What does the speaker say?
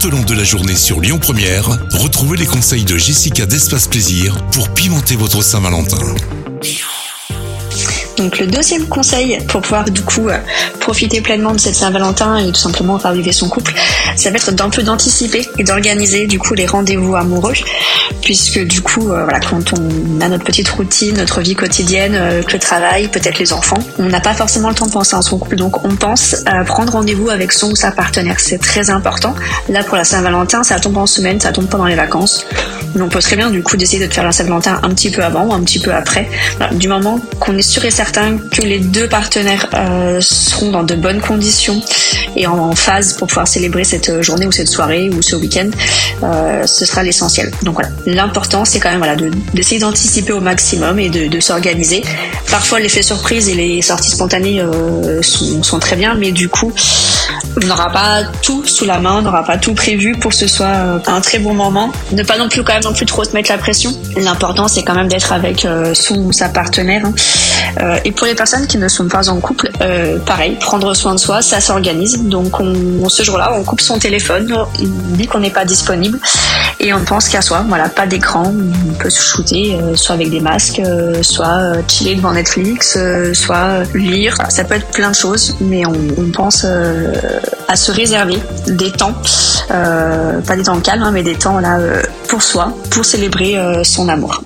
Tout au long de la journée sur Lyon Première, retrouvez les conseils de Jessica d'Espace Plaisir pour pimenter votre Saint-Valentin. Donc le deuxième conseil pour pouvoir du coup euh, profiter pleinement de cette Saint-Valentin et tout simplement raviver son couple, ça va être d'un d'anticiper et d'organiser du coup les rendez-vous amoureux, puisque du coup euh, voilà quand on a notre petite routine, notre vie quotidienne, euh, le travail, peut-être les enfants, on n'a pas forcément le temps de penser à son couple, donc on pense à prendre rendez-vous avec son ou sa partenaire, c'est très important. Là pour la Saint-Valentin, ça tombe en semaine, ça tombe pendant les vacances, on peut très bien du coup d'essayer de faire la Saint-Valentin un petit peu avant ou un petit peu après, du moment qu'on est sûr et certain que les deux partenaires euh, seront dans de bonnes conditions et en, phase pour pouvoir célébrer cette journée ou cette soirée ou ce week-end, euh, ce sera l'essentiel. Donc voilà, l'important c'est quand même voilà d'essayer d'anticiper au maximum et de, s'organiser. Parfois l'effet surprise et les sorties spontanées euh, sont, sont, très bien, mais du coup on n'aura pas tout sous la main, on n'aura pas tout prévu pour que ce soit un très bon moment. Ne pas non plus quand même non plus trop se mettre la pression. L'important c'est quand même d'être avec son ou sa partenaire. Hein. Euh, et pour les personnes qui ne sont pas en couple, euh, pareil, prendre soin de soi, ça s'organise. Donc on, ce jour-là, on coupe son téléphone, on dit qu'on n'est pas disponible et on pense qu'à soi. Voilà, pas d'écran, on peut se shooter, euh, soit avec des masques, soit chiller devant Netflix, soit lire. Ça peut être plein de choses, mais on pense à se réserver des temps, pas des temps calmes, hein, mais des temps là pour soi, pour célébrer son amour.